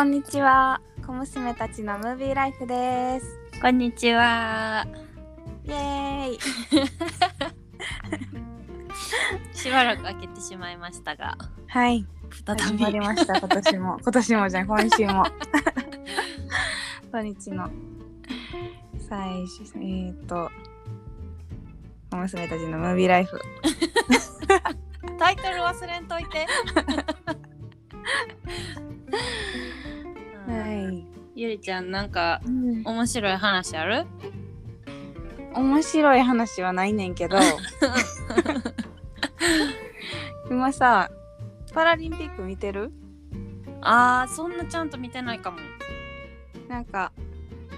こんにちは。小娘たちのムービーライフです。こんにちは。イエーイ。しばらく開けてしまいましたが、はい。再始びまりました。今年も。今年もじゃん、今週も。土日の最初、えー、っと、小娘たちのムービーライフ。タイトル忘れんといて。はい。ゆりちゃんなんかうん面白い話ある？面白い話はないねんけど今さパラリンピック見てる？あーそんなちゃんと見てないかも。なんか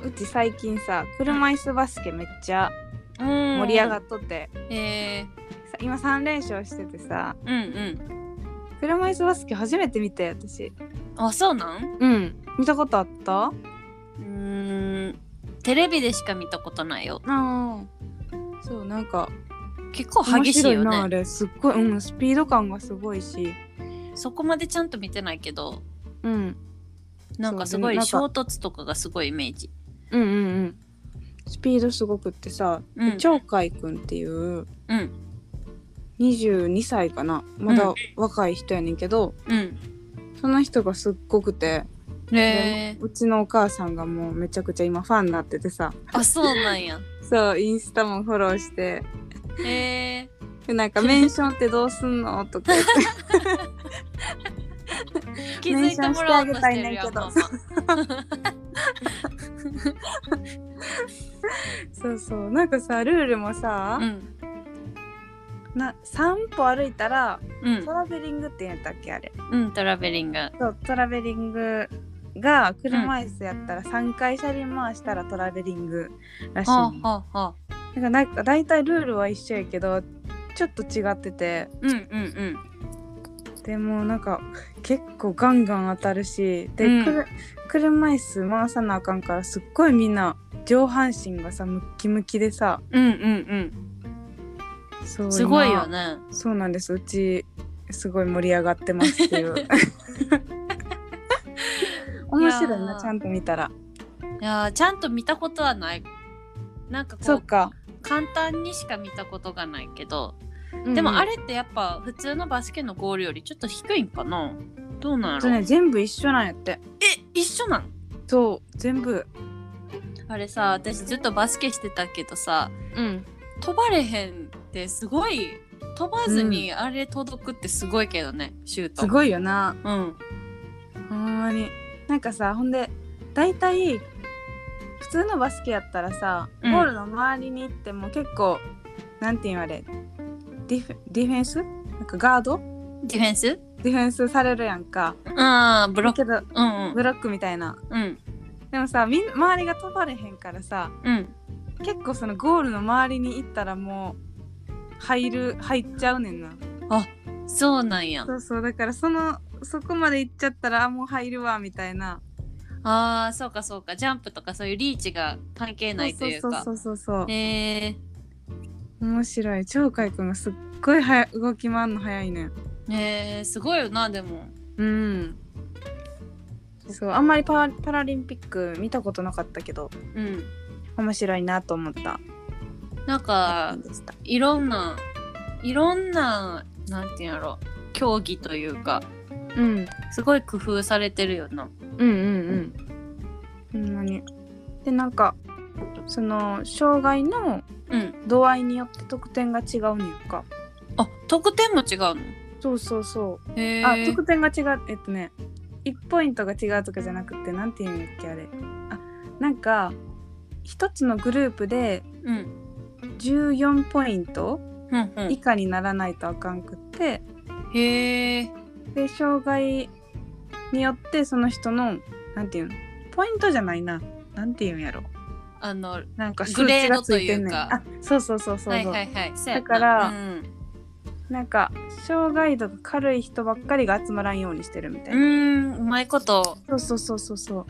うち最近さ車椅子バスケめっちゃ盛盛り上がっっとって、えさ今3連勝しててさー、うんうん。車椅子バスケ初めて見て私あそうなん？うん。見たことあった？うーん。テレビでしか見たことないよ。ああそうなんか結構面激しいよ白いなあね。れ。すっごい、うん、スピード感がすごいし。そこまでちゃんと見てないけど、うん。なんかすごい衝突とかがすごいイメージ。うんうんうん。スピードすごくってさ、うん。鳥海くんっていううん。22歳かな。まだ若い人やねんけど、うん。その人がすっごくて。うちのお母さんがもうめちゃくちゃ今ファンになっててさあそうなんや。そうインスタもフォローしてへえ。でなんか「メンションってどうすんの?」とか言って気づいてもらおうとしてるやんメンションしてあげたいねんけどママ そうそうなんかさルールもさ、うんな3歩歩いたらうん。トラベリングって言うんだっけあれ。うんトラベリング。そうトラベリングが車椅子やったら3回車輪回したらトラベリングらしい。はの、あはあはあ。だなんか大体ルールは一緒やけどちょっと違ってて。うんうんうん。でもなんか結構ガンガン当たるしで、うん。くる車椅子回さなあかんからすっごいみんな上半身がさムッキムキでさ。うんうんそううんすごいよ今ね。そうなんです。うちすごい盛り上がってますっていう。面白いなちゃんと見たら。いやーちゃんと見たことはない。なんかこうか、簡単にしか見たことがないけど、うんでもあれってやっぱ普通のバスケのゴールよりちょっと低いんかな？どうなんやろ、とね全部一緒なんやって。え一緒なん？そう全部。あれさ私ずっとバスケしてたけどさうん。飛ばれへんってすごい飛ばずにあれ届くってすごいけどね、シュート。すごいよな。うん。ほんまに。なんかさほんで大体普通のバスケやったらさ、うん。ゴールの周りに行っても結構なんていうんあれディフディフェンス？なんかガード？ディフェンス？ディフェンスされるやんか。うんブロック。だけどうんうん。ブロックみたいな。うん。でもさみん周りが飛ばれへんからさうん。結構そのゴールの周りに行ったらもう入る入っちゃうねんな。そうなんや。そうそうだからそのそこまで行っちゃったらあもう入るわみたいな。あーそうかそうか。ジャンプとかそういうリーチが関係ないというか。そうそうそうそうへえ面白い。鳥海くんがすっごいはや動き回るの早いね。んへえすごいよなでも。うん。そうあんまりパラパラリンピック見たことなかったけどうん。面白いなと思ったなんかいろんないろんななんていうんやろ競技というかうん。すごい工夫されてるよな。うんうんうん。ほんまに。でなんかその障害のうん。度合いによって得点が違うねんか。あ得点も違うの？そうそうそう。あ得点が違うえっとね1ポイントが違うとかじゃなくてなんていうんだっけあれ。あなんか一つのグループでうん14ポイントうんうん。以下にならないとあかんくって。へえで障害によってその人のなんていうの？ポイントじゃないな。なんていうんやろ？あのなんか数値がついてんねん。あそうそうそうそうそう、はいはいはい。だからうんなんか障害度が軽い人ばっかりが集まらんようにしてるみたいうな、ーんうまいこと。そうそうそうそうそう。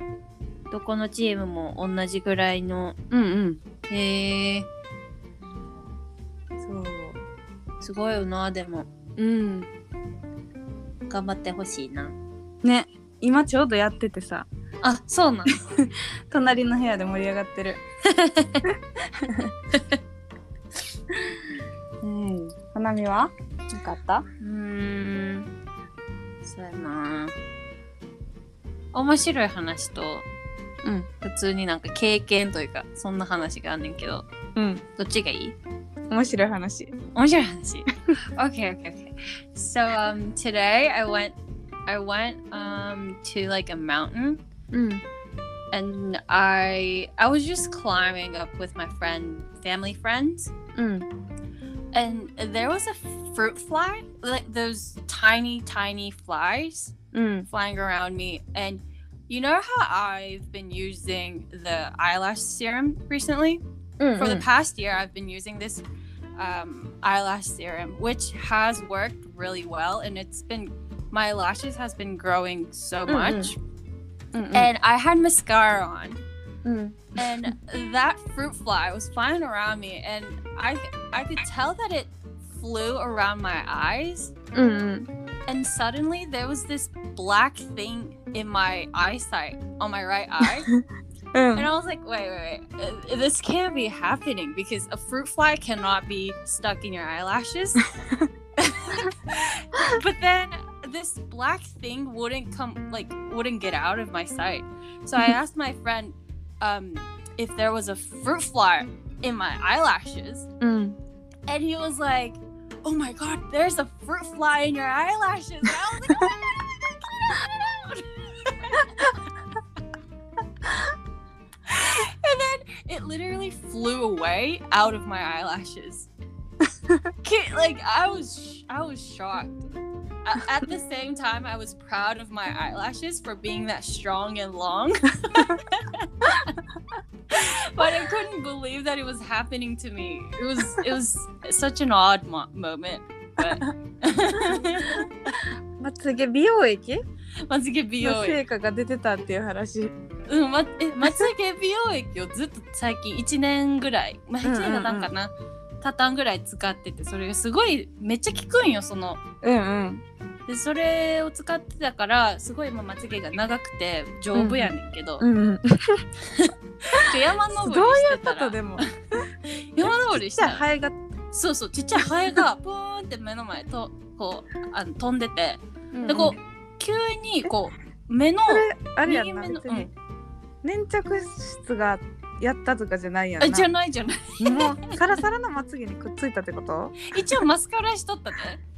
どこのチームも同じぐらいの。うんうん。へえそすごいよなでも。うん。頑張ってほしいな。ね。今ちょうどやっててさ。あそうなん 隣の部屋で盛り上がってる。うん。花見は？なかった？うーん。そうやな。面白い話とうん。普通になんか経験というかそんな話があんねんけど。うん。どっちがいい？面白い話面白い話 okay okay okay so um today I went I went um to like a mountain うん and I I was just climbing up with my friend family friends うん and there was a fruit fly like those tiny tiny flies うん、 flying around me and you know how I've been using the eyelash serum recently うん for the past year I've been using this um, eyelash serum, which has worked really well, and it's been my lashes has been growing so Mm-mm. much, Mm-mm. and I had mascara on. Mm. And that fruit fly was flying around me, and I I could tell that it flew around my eyes. Mm. And suddenly there was this black thing in my eyesight on my right eye. Mm. And I was like, wait, wait, wait. This can't be happening because a fruit fly cannot be stuck in your eyelashes. but then this black thing wouldn't come, like, wouldn't get out of my sight. So I mm-hmm. asked my friend um, if there was a fruit fly in my eyelashes. Mm. And he was like, oh my God, there's a fruit fly in your eyelashes. And I was like, oh my God, it literally flew away out of my eyelashes Ki- like i was sh- i was shocked A- at the same time i was proud of my eyelashes for being that strong and long but i couldn't believe that it was happening to me it was it was such an odd mo- moment but まつげ美容液 まつげ美容の液。成果が出てたっていう話うんまえまつげ美容液をずっと最近1年ぐらいまあ1年がなんかな、たたんぐらい使っててそれがすごいめっちゃ効くんよその。うんうん。でそれを使ってたからすごい今まつげが長くて丈夫やねんけど、うんうん。で 山登り 山登りしたら。あハエが、そうそうちっちゃいハエがプーンって目の前とこうあの飛んでて。でこう急にこう目のあれやん右目のな別に。粘着質がやったとかじゃないやんな。あじゃないじゃない。もうサラサラのまつげにくっついたってこと？一応マスカラしとったね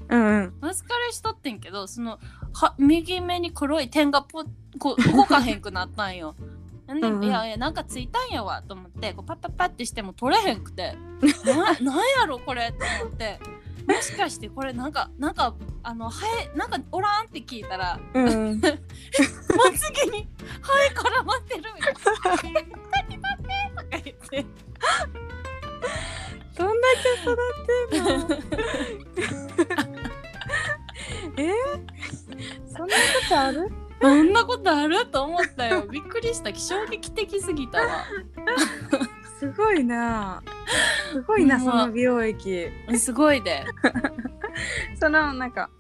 うんうん。マスカラしとってんけどそのは右目に黒い点がポこう動かへんくなったんよ。でうんうん。いやいやなんかついたんやわと思って。こうパッパッパってしても取れへんくて。ななんやろこれと思ってもしかしてこれなんかなんかあのハエなんかおらんって聞いたらうん。うんまつげにハエ絡まってるみたいな。パってパってとか言ってどんだけ育ってんの？え？そんなことある？そんなことある？と思ったよ。びっくりした。衝撃的すぎたわ。すごいな。すごいなその美容液。すごいで。そのなんか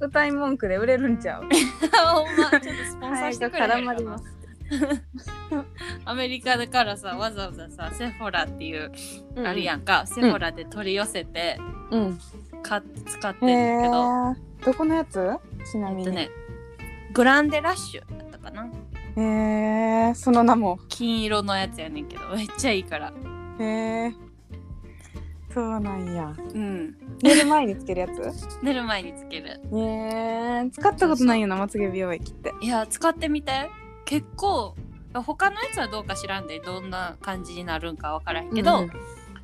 歌い文句で売れるんちゃう？ほんまちょっとスポンサーしてくれへんかな。絡まります。アメリカだからさわざわざさセフォラっていう、あるやんんか。セフォラで取り寄せて、うん。か使ってへるんだけど、えどこのやつ？ちなみに。えっとねグランデラッシュだったかなへえその名も。金色のやつやねんけどめっちゃいいから。へえそうなんや。うん。寝る前につけるやつ？寝る前につける。へえ使ったことないよなまつげ美容液って。いや使ってみて。結構他のやつはどうか知らんでどんな感じになるんかわからへんけど、うん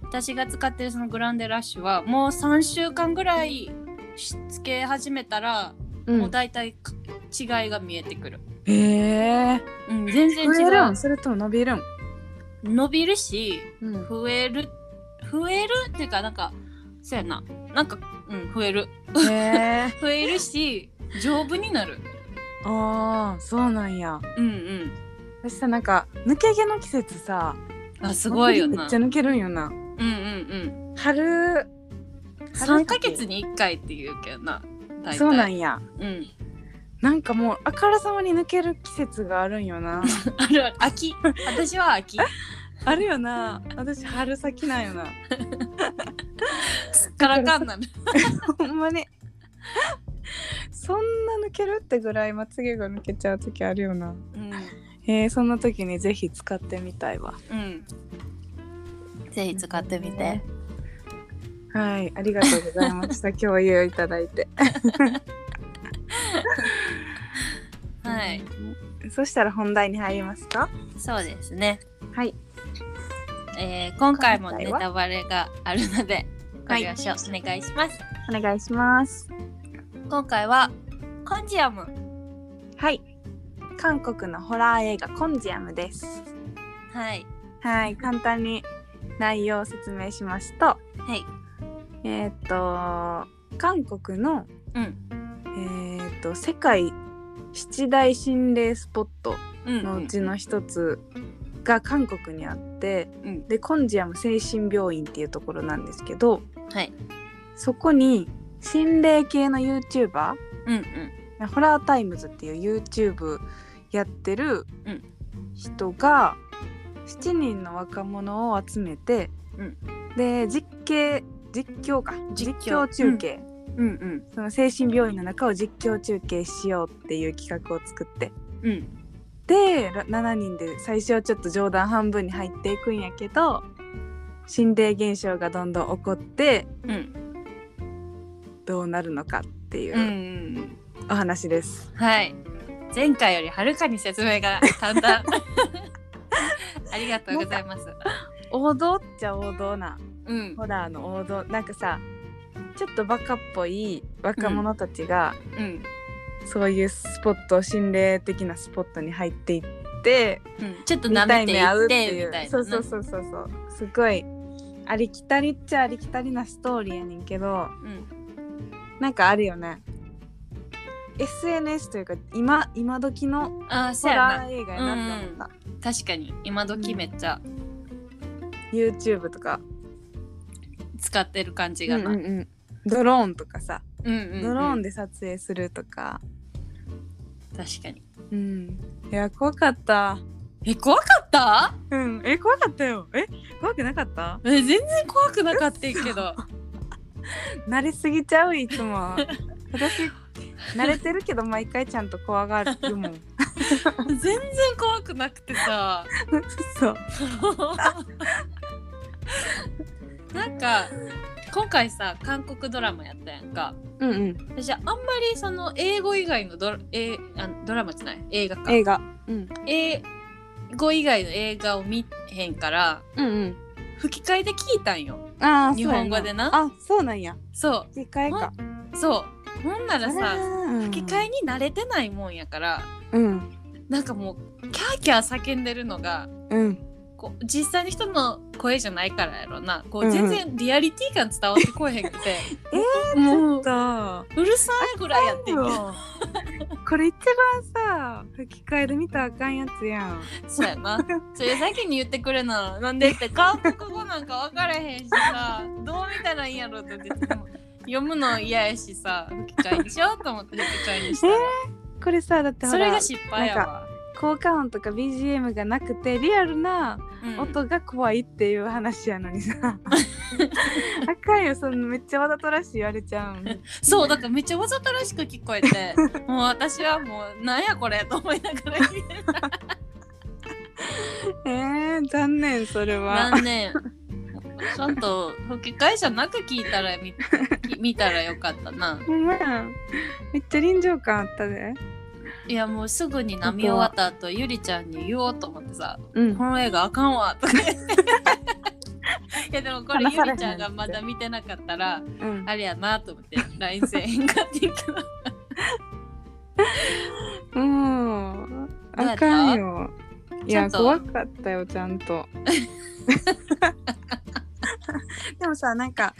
私が使ってるそのグランデラッシュはもう3週間ぐらいしつけ始めたら、うん。もう大体か違いが見えてくる、へえうん、全然増えるそれとも伸びるん？う伸びるしうん。増える増えるっていうかなんかそうやな。なんかうん増える。へえ 増えるし丈夫になる。ああそうなんや。うんうん。私さなんか抜け毛の季節さあすごいよな。めっちゃ抜けるんよな。うんうん春うん。春3ヶ月に1回って言うけどな大体。そうなんや。うん。なんかもうあからさまに抜ける季節があるんよな。あるある秋。私は秋。あるよな。私春先なんよな。す っからかんなるほんまに。そんな抜けるってぐらいまつげが抜けちゃう時あるよな。うん。えー、そんな時にぜひ使ってみたいわ。うん。ぜひ使ってみてはいありがとうございました。共有いただいて。はい。そしたら本題に入りますか？そうですね。はい。えー今回もネタバレがあるのでごはい。了承お願いします、お願いします。今回はコンジアム。はい。韓国のホラー映画コンジアムです。はい。はい簡単に内容を説明しますとはいえーっと韓国のうん。えーっと世界七大心霊スポットうんのうちの一つが韓国にあって、うん。でコンジアム精神病院っていうところなんですけどはい。そこに心霊系の YouTuber うんうん。ホラータイムズっていう YouTube やってるうん。人が7人の若者を集めて、うん。で実景実況か。実実況況中継、うん。うんその精神病院の中を実況中継しようっていう企画を作って。うん。でら7人で最初はちょっと冗談半分に入っていくんやけど心霊現象がどんどん起こってうん。どうなるのかっていうんううん。お話です。はい。前回よりはるかに説明が簡単 ありがとうございます。王道っちゃ王道なうん。ホラーの王道。なんかさちょっとバカっぽい若者たちが、うん。そういうスポット心霊的なスポットに入っていってうん。ちょっと見舐めてたいってみたいなそうそうそうそうそう。すごいありきたりっちゃありきたりなストーリーやねんけどうん。なんかあるよね。SNS というか今今時のホラー映画やなって思った、確かに。今時めっちゃ。YouTube とか、使ってる感じが。な、うんうんうん。ドローンとかさ、うんうんうん。ドローンで撮影するとか。確かに。うん。いや怖かった。え怖かった？うん。え怖かったよ。え怖くなかった？え全然怖くなかったんけど。慣れすぎちゃういつも。私慣れてるけど毎回ちゃんと怖がるもん。全然怖くなくてさ。そうなんか今回さ韓国ドラマやったやんか。うんうん。私あんまりその英語以外のドラ,、えあドラマじゃない？映画か。映画。うん。英語以外の映画を見へんからうんうん。吹き替えで聞いたんよ。ああ日本語でな。あそうなんや。そ吹き替えか。うそう。ほんならさ吹き替ええに慣れてないもんやからうん。なんかもうキャーキャー叫んでるのがうんこう実際の人の声じゃないからやろな。こう全然リアリティ感伝わってこえへんくて。えもうと。うるさいぐらいやってんけこれ一番さ吹き替えで見たらあかんやつやん。そうやな。それ先に言ってくれな。なんでって韓国語なんか分からへんしさ。どう見たらいいんやろって言ってでも読むの嫌やしさ。吹き替えにしようと思って吹き替えにしたら、これさだってそれが失敗やわ、効果音とか BGM がなくてリアルなうん。音が怖いっていう話やのにさ。あかんよそのめっちゃわざとらしい言われちゃうん。そうだからめっちゃわざとらしく聞こえて もう私はもうなんやこれと思いながら聞いてた。えー、残念それは。残念。ちゃんと吹き替えじゃなく聞いたら見 たらよかったな。ほんまや。めっちゃ臨場感あったでいやもうすぐに波終わった後ゆりちゃんに言おうと思ってさうん。この映画あかんわとか言って。いやでもこれゆりちゃんがまだ見てなかったらうん。あれやなと思って LINE せえへんかってんけどうん。どうやった？あかんよいや怖かったよちゃんと。でもさなんか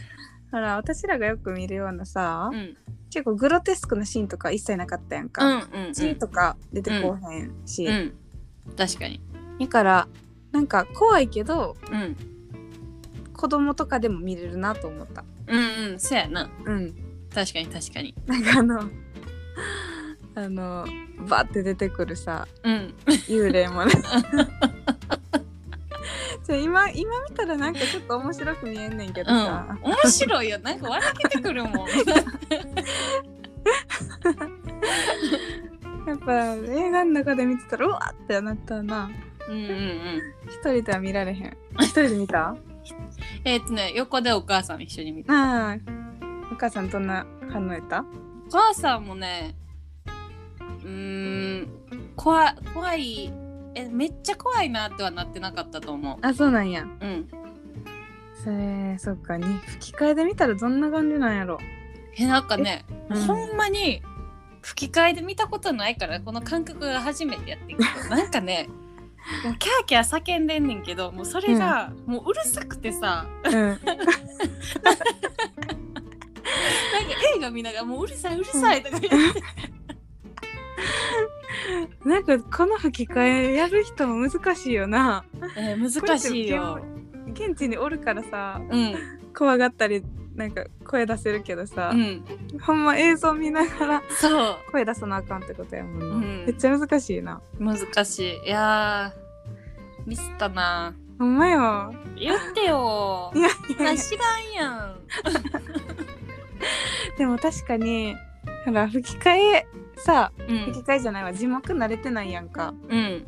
ほら私らがよく見るようなさ、うん結構グロテスクなシーンとか一切なかったやんうんか、うん。血とか出てこうへんし、うん。うん確かに。だからなんか怖いけどうん。子供とかでも見れるなと思った。うんうんそやな。うん。確かに確かに。なんかあのあのバーって出てくるさうん。幽霊もね じゃあ今今見たらなんかちょっと面白く見えんねんけどうん。さ、面白いよ。なんか笑けてくるもん。やっぱ映画の中で見てたらうわってなったな。うんうんうん。一人では見られへん。一人で見た？えーっとね横でお母さん一緒に見てああお母さんどんな反応やった？お母さんもねうーん怖い怖いえめっちゃ怖いなってはなってなかったと思あそうなんや。ううん。それそっか。に吹き替えで見たらどんな感じなんやろ。えなんかね、うん。ほんまに吹き替えで見たことないからこの感覚が初めてやってんけど なんかねもうキャーキャー叫んでんねんけどもうそれが、もううるさくてさうん。なんか映画見ながらもううるさいうるさいとか言って、なんかこの吹き替えやる人も難しいよな。えー難しいよ。現地におるからさうん。怖がったりなんか声出せるけどさう、ん。ほんま映像見ながらそう。声出さなあかんってことやもんな、うん。めっちゃ難しいな。難しい。いやーミスったな。ほんまよ。言ってよ。いやいや知らんやん。でも確かにほら吹き替えさうん。吹き替えじゃないわ。字幕慣れてないやんか。うん。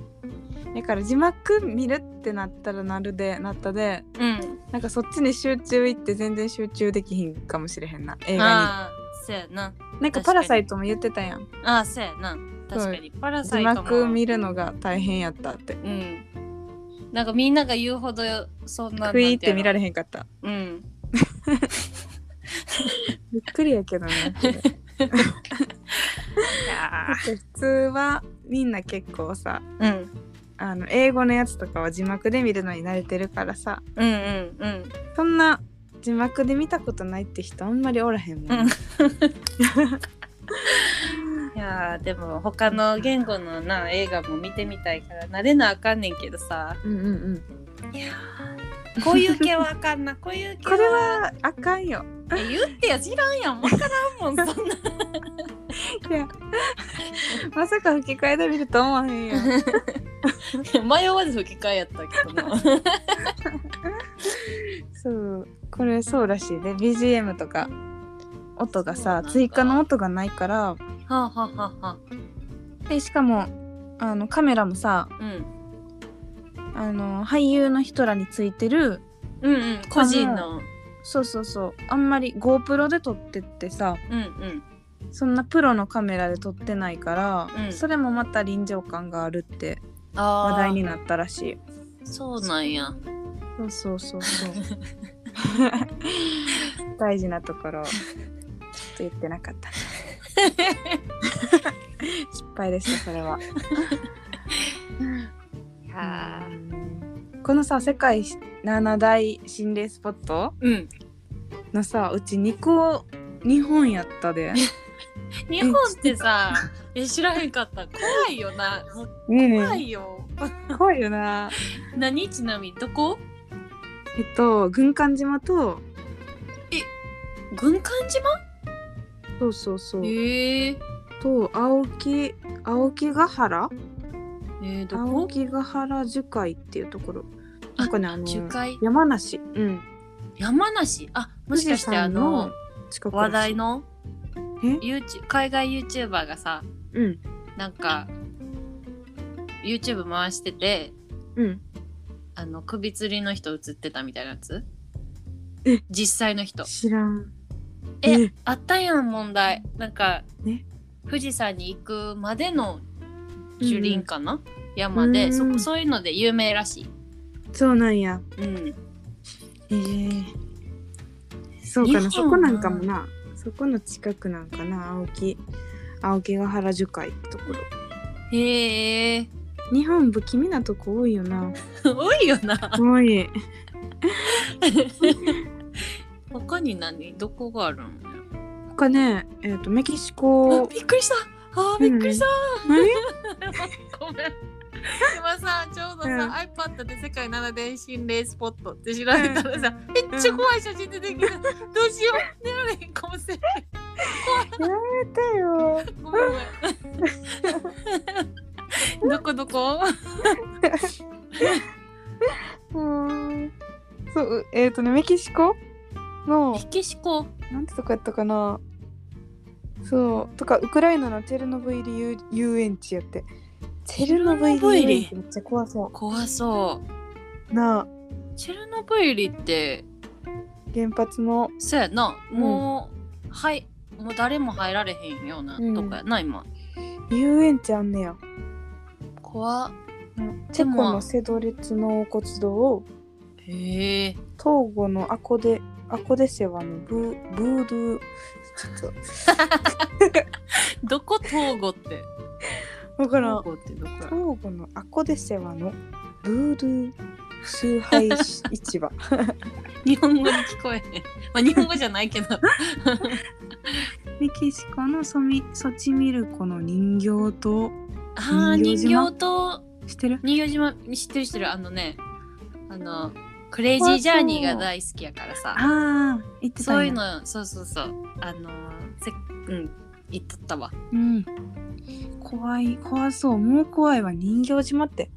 だから字幕見るってなったらなるでなったでうん。なんかそっちに集中いって全然集中できひんかもしれへんな。映画ああそうやな。になんかパラサイトも言ってたやん。ああそうやな。確かに。パラサ字イトも。幕見るのが大変やったって。うん。なんかみんなが言うほどそんな食いって見られれへんかった。うん。びっくりやけどね 普通はみんな結構さーうん。あの英語のやつとかは字幕で見るのに慣れてるからさうんうんうん。そんな字幕で見たことないって人あんまりおらへんもん、うん。いやーでも他の言語のな映画も見てみたいから慣れなあかんねんけどさ。うんうんうん。いやーこういう系はあかんな。こういう系 これはあかんよ。え言ってや知らんやん。わからんもんそんないやまさか吹き替えで見ると思わへんよ 迷わず吹き替えやったけどな。そうこれそうらしいで。BGM とか音がさ追加の音がないから。はあ、はあはあはあ、でしかもあのカメラもさうん。あの俳優の人らについてるうんうん個人のそうそうそう。あんまり GoPro で撮ってってさうんうんそんなプロのカメラで撮ってないから、うん。それもまた臨場感があるって話題になったらしい。そうなんや。そうそうそう。そう大事なところをちょっと言ってなかった。失敗でしたそれは。はこのさ世界7大心霊スポットうん。のさうち2個日本やったで日本ってさえ知らへんかった。怖いよな。怖いよ。怖いよな。何？ちなみにどこ？えっと軍艦島と。軍艦島？そうそうそう。へえ。と青木青木ヶ原？えー、ど青こ木ヶ原樹海っていうところ。なんかねあの樹海。山梨。うん。山梨？あもしかしてあの近く話題の？海外 YouTuber がさうん。なんか YouTube 回しててうん。あの首吊りの人映ってたみたいなやつ？え？実際の人。知らん。えあったやん問題。なんかえ？富士山に行くまでの樹林かな、山で。うん。そこそういうので有名らしい。そうなんや。うん。え。ー、そうかな。そこなんかもなそこの近くなんかな？青木。青木ヶ原樹海ってところ。へえ。日本不気味なとこ多いよな。多いよな。多い。他に何？どこがあるの？他ねえっ、とメキシあコびっくりした。あーびっくりした、何？ごめん今さちょうどさ、うん。iPad で世界7大心霊スポットって調べたらさ、めっちゃ怖い写真出てきた、どうしよう寝られへんかもしれない。やめてよ。ごめんごめん。こうん。そうえっ、とねメキシコのメキシコ？なんてとこやったかな。そうとかウクライナのチェルノブイリ遊遊園地やってチェルノブイリ。めっちゃ怖そ怖そう。なあ。チェルノブイリって。原発のそうやな。うん。もう、はい。もう誰も入られへんようなうん。とこやな、今。遊園地あんねや、怖っ。チェコのセドレツ納骨堂を。へえ。東郷のアコデアコデセワのブーブードゥー。ちょっと。どこ東郷って？わからんのアコデセワのブードゥー崇拝市場。日本語に聞こえへん。まあ日本語じゃないけど。メキシコのソミソチミルコの人形とああ人人形島？形と知ってる？人形島知ってる知ってる。あのねあのクレイジージャーニーが大好きやからさ。ああ言ってたんや。そういうのそうそうそう。あのせうん言っとったわ。うん。怖い怖そう。もう怖いわ。人形島って。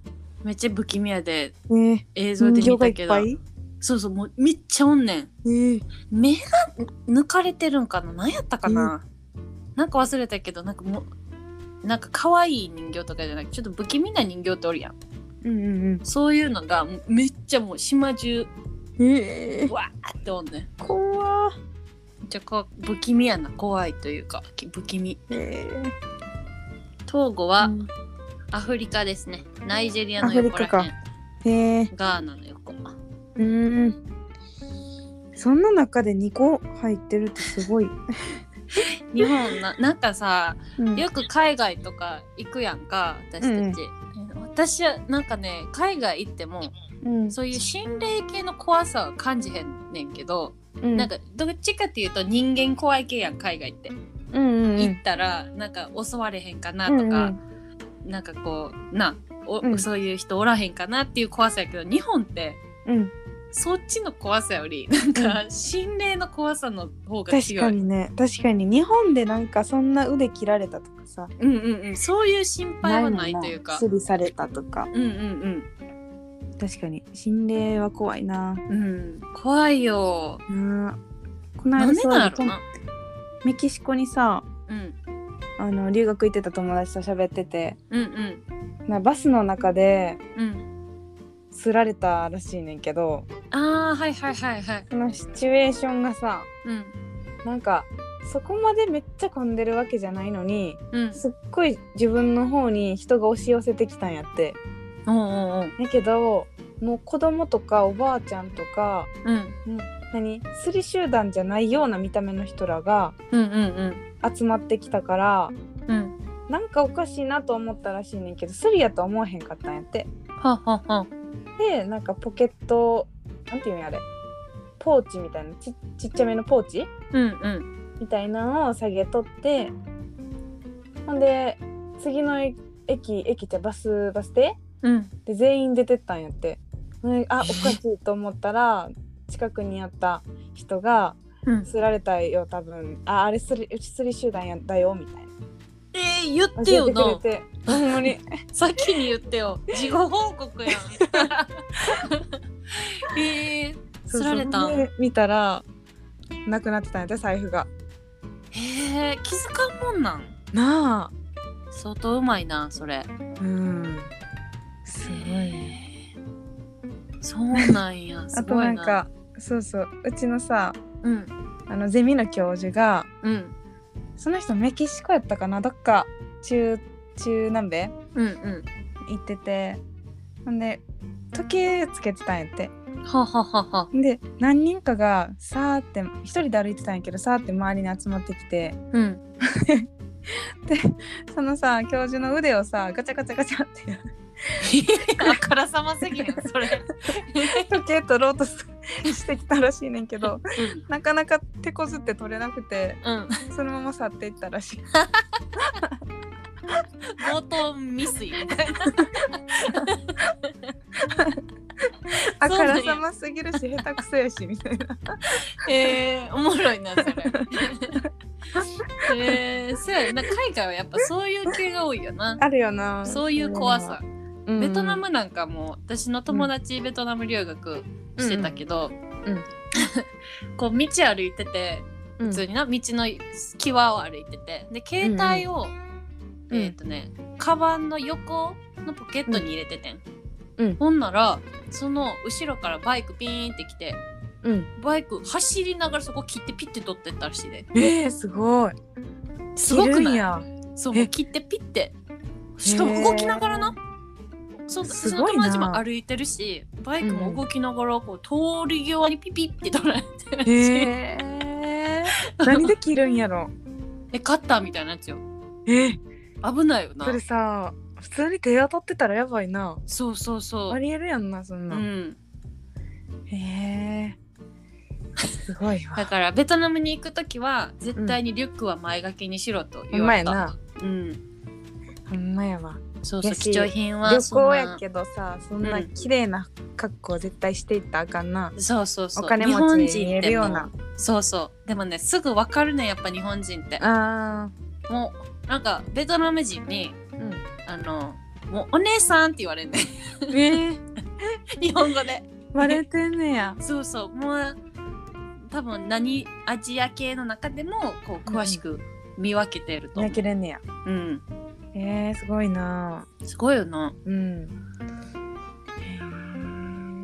めっちゃ不気味やで。ね映像で見たけど。そうそうもうめっちゃおんねん。ええ目が抜かれてるんかな？何やったかな、なんか忘れたけどなんかもうなんか可愛い人形とかじゃなくてちょっと不気味な人形っておるやん。うんうんそういうのがめっちゃもう島中うんええわーっておんねん。怖めっちゃ不気味やな怖いというかき不気味。ええトーゴはうん。アフリカですね。ナイジェリアのアフリ横らカへんへえガーナの横。うん。そんな中で2個入ってるってすごい、日本ななんかさうん。よく海外とか行くやんか私たち、私はなんかね海外行ってもうん。そういう心霊系の怖さは感じへんねんけど、うん。なんかどっちかっていうと人間怖い系やん海外って、うんうんうん。行ったらなんか襲われへんかなとか、なんかこうなお、うん。そういう人おらへんかなっていう怖さやけど日本ってうん。うんそっちの怖さよりなんか心霊の怖さの方が確強い。かにね。確かに日本でなんかそんな腕切られたとかさ。うんうんうん、そういう心配はないというか。すりされたとか。うんうん確かに心霊は怖いなうん。うん、怖いよ。この間さ。メキシコにさうんあの留学行ってた友達と喋っててうんうんなバスの中でうん。すられたらしいねんけどああはいはいはいはい。そのシチュエーションがさうんなんかそこまでめっちゃ混んでるわけじゃないのにうん。すっごい自分の方に人が押し寄せてきたんやっておうおうおう。だけどもう子供とかおばあちゃんとかうん何？スリ集団じゃないような見た目の人らがうんうん集まってきたからうんうん。なんかおかしいなと思ったらしいねんけどスリやとは思わへんかったんやってははは。でなんかポケットなんていうんやあれ？ポーチみたいなちちっちゃめのポーチ？うんうん。みたいなのを下げとってほんで次の駅駅じゃバスバス停？うん。で全員出てったんやって、ねあおえかしいと思ったら近くにあった人がうん「すられたよ多分ああれすりうちすり集団やだよ」みたいなえー、言ってよなれ。てほんまに 先に言ってよ。事後報告やん。えー、すられた見たらなくなってたんやって財布がへえ気づかんもんなん。なあ相当うまいなそれ。うんすごいへーそうなんや。す あとごな。んかそうそううちのさうんあのゼミの教授がうんその人メキシコやったかな？どっか中中南米？うんうん。行っててほんで時計つけてたんやってはははは。で何人かがさーって一人で歩いてたんやけどさーって周りに集まってきてうん。でそのさ教授の腕をさガチャガチャガチャって あからさますぎるそれ。時計取ろうとししてきたらしいねんけどなかなか手こずって取れなくてうん。うん。そのまま去っていったらしい冒頭未遂みたいな。あからさますぎるし下手くそやしみたいなえー、おもろいなそれ。えー、そうやな海外はやっぱそういう系が多いよな。あるよなそういう怖さ。うんベトナムなんかも私の友達ベトナム留学してたけど、うん こう道歩いててうん。普通にな、道の際を歩いてて。で携帯を、うんえっ、とねカバンの横のポケットに入れててん、うん。ほんならその後ろからバイクピーンってきてうん。バイク走りながらそこ切ってピッて取ってったらしいで。えー、すごい。すごくない？そうえ。切ってピッて。しかも動きながらなそうそのすごいな。友達も歩いてるしバイクも動きながらこう通り際にピピって取られてるらしえ 何で切るんやろ。えカッターみたいなやつよ。え。危ないよな。それさ普通に手当たってたらやばいな。そうそうそあうりえるやんなそんうな。ん、ん。へえすごいわ。だからベトナムに行く時は絶対にリュックは前掛けにしろとほ言われた、んまやな。うん。ほんまやわそうそう貴重品は旅行やけどさそんなうん。綺麗な格好絶対していったらあかんな、そうそうそう。お金日本持ちに見えるような。そうそう。でもねすぐ分かるねやっぱ日本人って。あもうなんかベトナム人にーうん。あのもうお姉さんって言われんねえー、日本語で。割れてんねや。そうそう。もう多分何アジア系の中でもこう詳しく見分けてると。思う焼けれんねや。うんえー、すごいな。すごいよな。うん。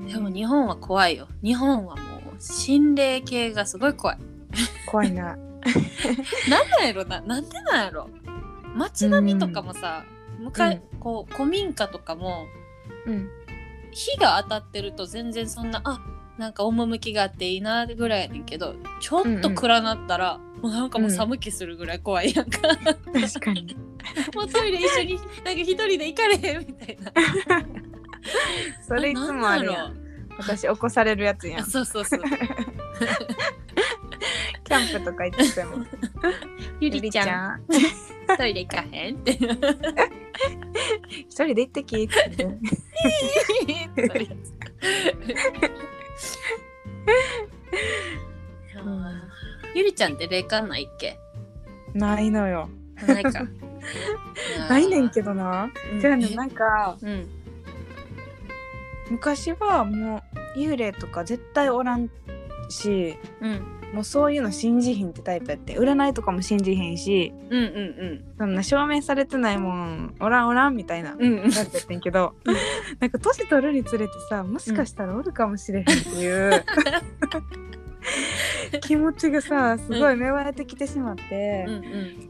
でも日本は怖いよ。日本はもう心霊系がすごい怖い。怖いな。なんなんやろな。なんでなんやろ。街並みとかもさ、向かいこう古民家とかもうん。火が当たってると全然そんなあなんか趣があっていいなぐらいやねんけどちょっと暗なったら、もうなんかもう寒気するぐらい怖いやんか、確かに。もうトイレ一緒になんか一人で行かれへんみたいな。それいつもあるやん。私起こされるやつやん。あ そうそうそう。キャンプとか行ってても。ゆゆりちゃん。トイレ行かへんって。一人で行ってきってうゆりちゃんって霊感ないっけ？ないのよ。ないか。ないねんけどな。うん。じゃあねなんかうん。昔はもう幽霊とか絶対おらんしうんもうそういうの信じひんってタイプやって占いとかも信じへんしうんうんそんな証明されてないもんおらんおらんみたいなうんうん。やつやってんけどなんか年取るにつれてさもしかしたらおるかもしれへんっていう、気持ちがさすごい芽生えてきてしまって。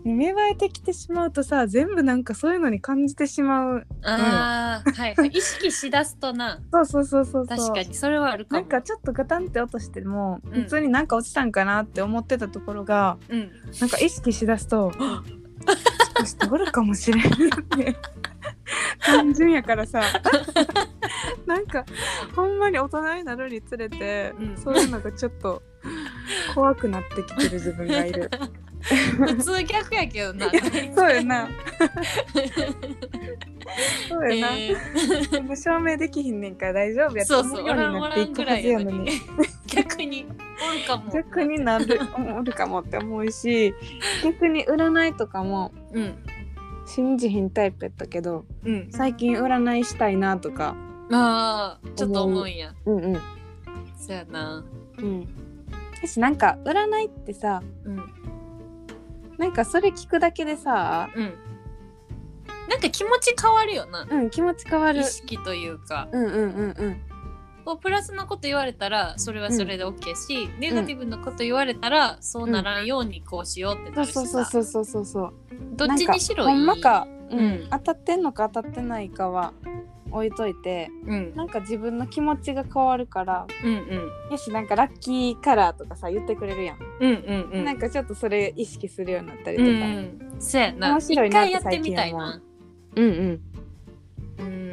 う、ん芽生えてきてしまうとさ全部なんかそういうのに感じてしまう。ああ、はいはい。意識しだすとな。そうそうそうそう確かにそれはあるかも。なんかちょっとガタンって落としても、うん。普通になんか落ちたんかなって思ってたところがうん。なんか意識しだすと もしかしておるかもしれんって 単純やからさ。なんかほんまに大人になるにつれて、うん。そういうのがちょっと怖くなってきてる自分がいる。普通逆やけどな。そうやな。そうやな、えー。証明できひんねんから大丈夫やと思うようになっていくはずやのに。逆に。おるかも。逆になるおるかもって思うし逆に占いとかもうん信じひんタイプやったけどうん。最近占いしたいなとかああちょっと思うんや。う。んうん。そやな。うん。私なんか占いってさうん。なんかそれ聞くだけでさうん。なんか気持ち変わるよな。うん気持ち変わる。意識というか。うんうんうんうんこうプラスなこと言われたらそれはそれで OK し、ネガティブなこと言われたら、そうならんようにこうしようってなそうるしさ、そうそうそうそうそうどっちにしろいい。なんかほんまか、うん。うん。当たってんのか当たってないかは置いといてうん。なんか自分の気持ちが変わるからうんうん。よしなんかラッキーカラーとかさ言ってくれるやん、うんうんうん。なんかちょっとそれ意識するようになったりうとか、んうん。そうやな。面白いなって一回やってみたいな。うんうん。うん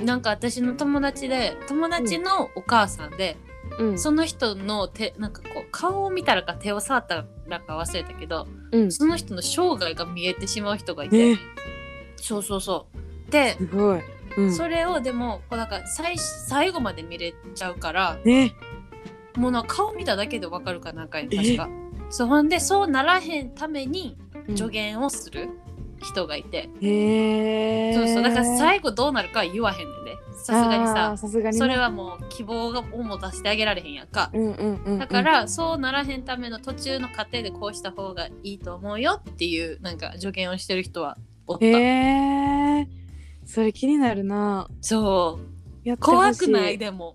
なんか私の友達で友達のお母さんで、うん。その人の手なんかこう顔を見たらか手を触ったらか忘れたけどうん。その人の生涯が見えてしまう人がいて、え。そうそうそう。でうん、それをでもこうなんか最最後まで見れちゃうからねもうな顔見ただけでわかるかなんかに確かそうほんでそうならへんために助言をする、人がいて、へえそうそうだから最後どうなるかは言わへんねんで。さすがにさ。さすがにね。それはもう希望がをも出してあげられへんやんか、うんうんうんうん。だから、そうならへんための途中の過程でこうした方がいいと思うよっていうなんか助言をしてる人はおった、へえそれ気になるな。そう。怖くないでも。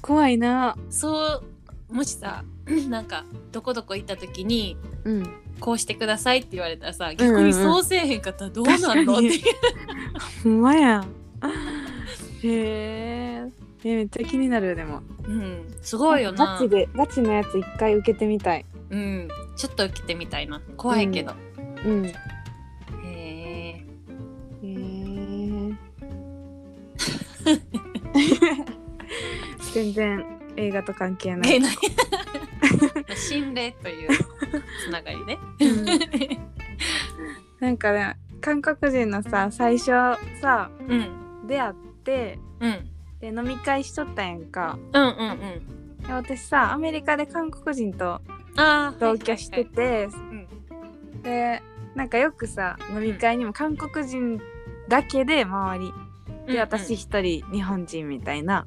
怖いな。そう。もしさ なんかどこどこ行った時にうんこうしてくださいって言われたらさうんうん逆にそうせえへんかったらどうなんの、ってほんまや へえめっちゃ気になるでも。うん。すごいよな。ガチでガチのやつ一回受けてみたい。うん。ちょっと受けてみたいな。怖いけど、うん。へへええ 全然映画と関係ない。心霊というつながりね。なんかね韓国人のさ最初さうん。出会ってうん。で飲み会しとったやんかうんうんうん。で私さアメリカで韓国人と。同居してて、うん。でなんかよくさ飲み会にも韓国人だけで周りで私一人日本人みたいな。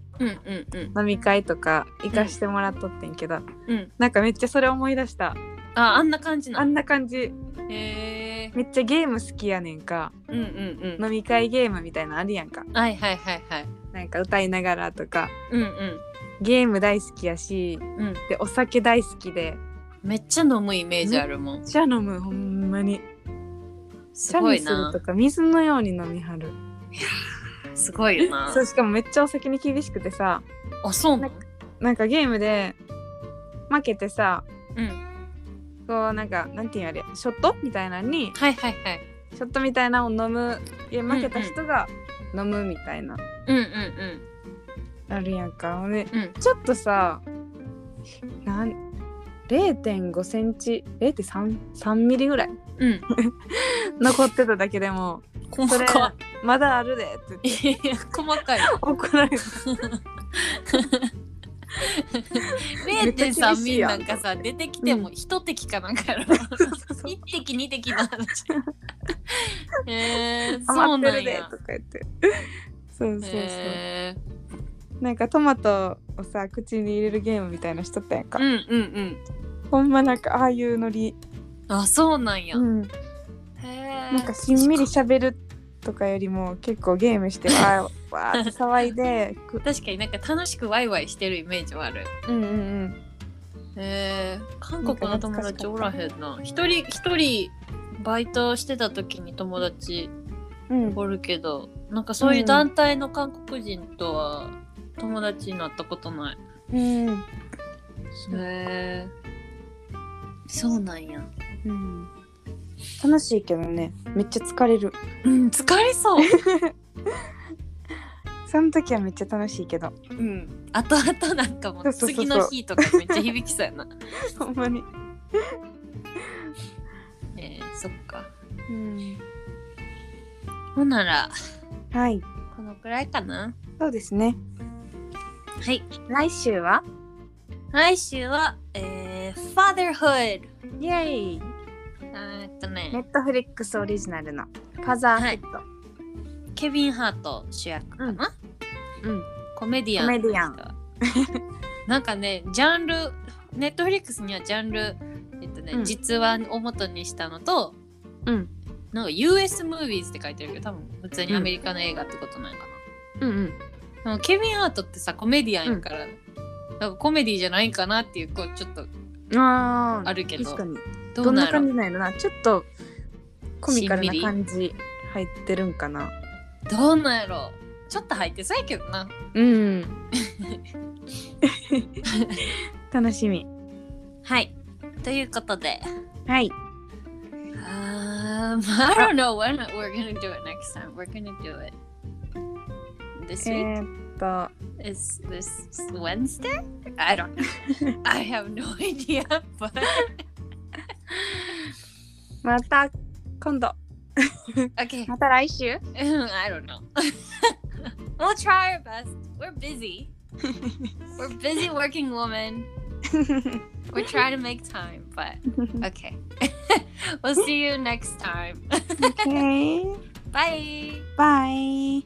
飲み会とか行かしてもらっとってんけど、うん。なんかめっちゃそれ思い出したあ、あんな感じなあの。んな感じへえ。めっちゃゲーム好きやねんかうんうんうん。飲み会ゲームみたいなのあるやんかはいはいはいはい。なんか歌いながらとかうんうん。ゲーム大好きやしうん。でお酒大好きでめっちゃ飲むイメージあるもん。めっちゃ飲むほんまにすごいなと。か水のように飲みはるすごいよな そ。うしかもめっちゃお酒に厳しくてさあ、そうなの？なんかゲームで負けてさうん。こうなんかなんていうんあれショットみたいなのにはいはいはい。ショットみたいなのを飲むいや負けた人が飲むみたいな、うんうんうん。あるやんかほんでうん。ちょっとさなん0.5センチ0.3 3ミリぐらいうん。残ってただけでも細かまだあるでって細かい。怒られる 0.3ミリなんんかさ出てきても一滴かなんかやろそうそうそう。一滴二滴の話。へえー、そうなんや。とか言って。そうそうそう、へなんかトマトをさ口に入れるゲームみたいなしとったやんか、ーうんうんうん。ほんまなんかああいうノリ、あそうなんや、うん、へえなんかしんみり喋るとかよりも結構ゲームして わーわーって騒いでく確かになんか楽しくワイワイしてるイメージはある。うんうんうん。へえ韓国の友達おらへんな。一人一人バイトしてた時に友達うん。おるけどなんかそういう団体の韓国人とは友達になったことない、うん。へえそうなんや。うん楽しいけどねめっちゃ疲れる。うん疲れそう。その時はめっちゃ楽しいけど。うん。後々なんかもそううそうそうそう。次の日とかめっちゃ響きそうやな。ほんまに。えー、そっか。うん。ほんならはい。このくらいかな。そうですね。はい。来週は？来週はえー、Fatherhood イエイえーっとね。ネットフリックスオリジナルの。ファザーヘッド、ケビン・ハート主役かな、うん。コメディアン。コメディアン。なんかねジャンルネットフリックスにはジャンルえっとね、うん。実話を元にしたのとうん。なんか US ムービーズって書いてるけど多分普通にアメリカの映画ってことなんかな、うんうん。でもケビン・ハートってさコメディアンやから、なんかコメディじゃないかなっていうこうちょっとあるけど。確かにどうんな感じなんやろなちょっとコミカルな感じ入ってるんかなどうなんやろちょっと入ってそうやけどなうん楽しみはいということではい Um, I don't know when we're gonna do it next time. We're gonna do it this え week. ー、っと Is this Wednesday? I don't know. I have no idea. But また今度 okay, また来週 I don't know. we'll try our best. We're busy. We're busy working women. We're trying to make time, but okay. we'll see you next time. Okay. Bye. Bye.